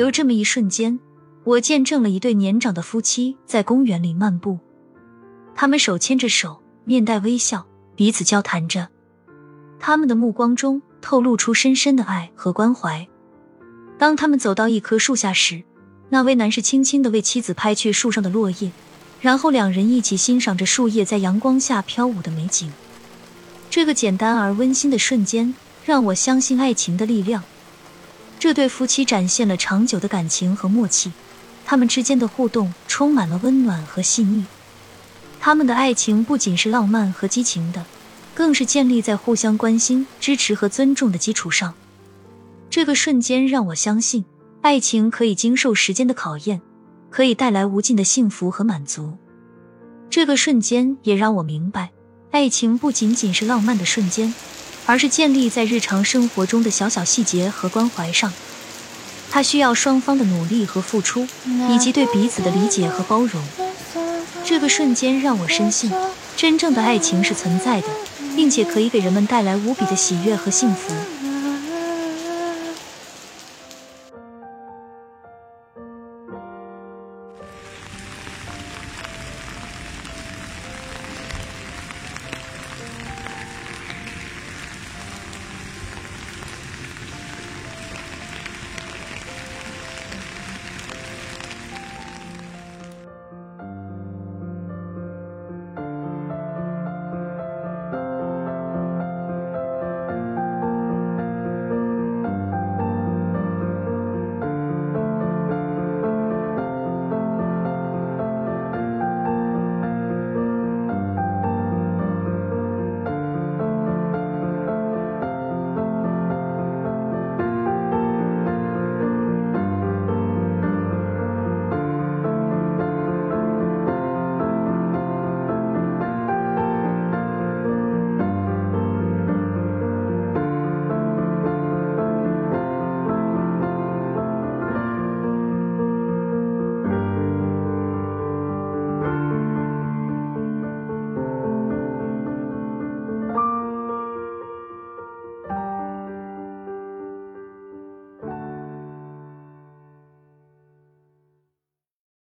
有这么一瞬间，我见证了一对年长的夫妻在公园里漫步，他们手牵着手，面带微笑，彼此交谈着，他们的目光中透露出深深的爱和关怀。当他们走到一棵树下时，那位男士轻轻的为妻子拍去树上的落叶，然后两人一起欣赏着树叶在阳光下飘舞的美景。这个简单而温馨的瞬间，让我相信爱情的力量。这对夫妻展现了长久的感情和默契，他们之间的互动充满了温暖和细腻。他们的爱情不仅是浪漫和激情的，更是建立在互相关心、支持和尊重的基础上。这个瞬间让我相信，爱情可以经受时间的考验，可以带来无尽的幸福和满足。这个瞬间也让我明白，爱情不仅仅是浪漫的瞬间，而是建立在日常生活中的小小细节和关怀上。它需要双方的努力和付出，以及对彼此的理解和包容。这个瞬间让我深信，真正的爱情是存在的，并且可以给人们带来无比的喜悦和幸福。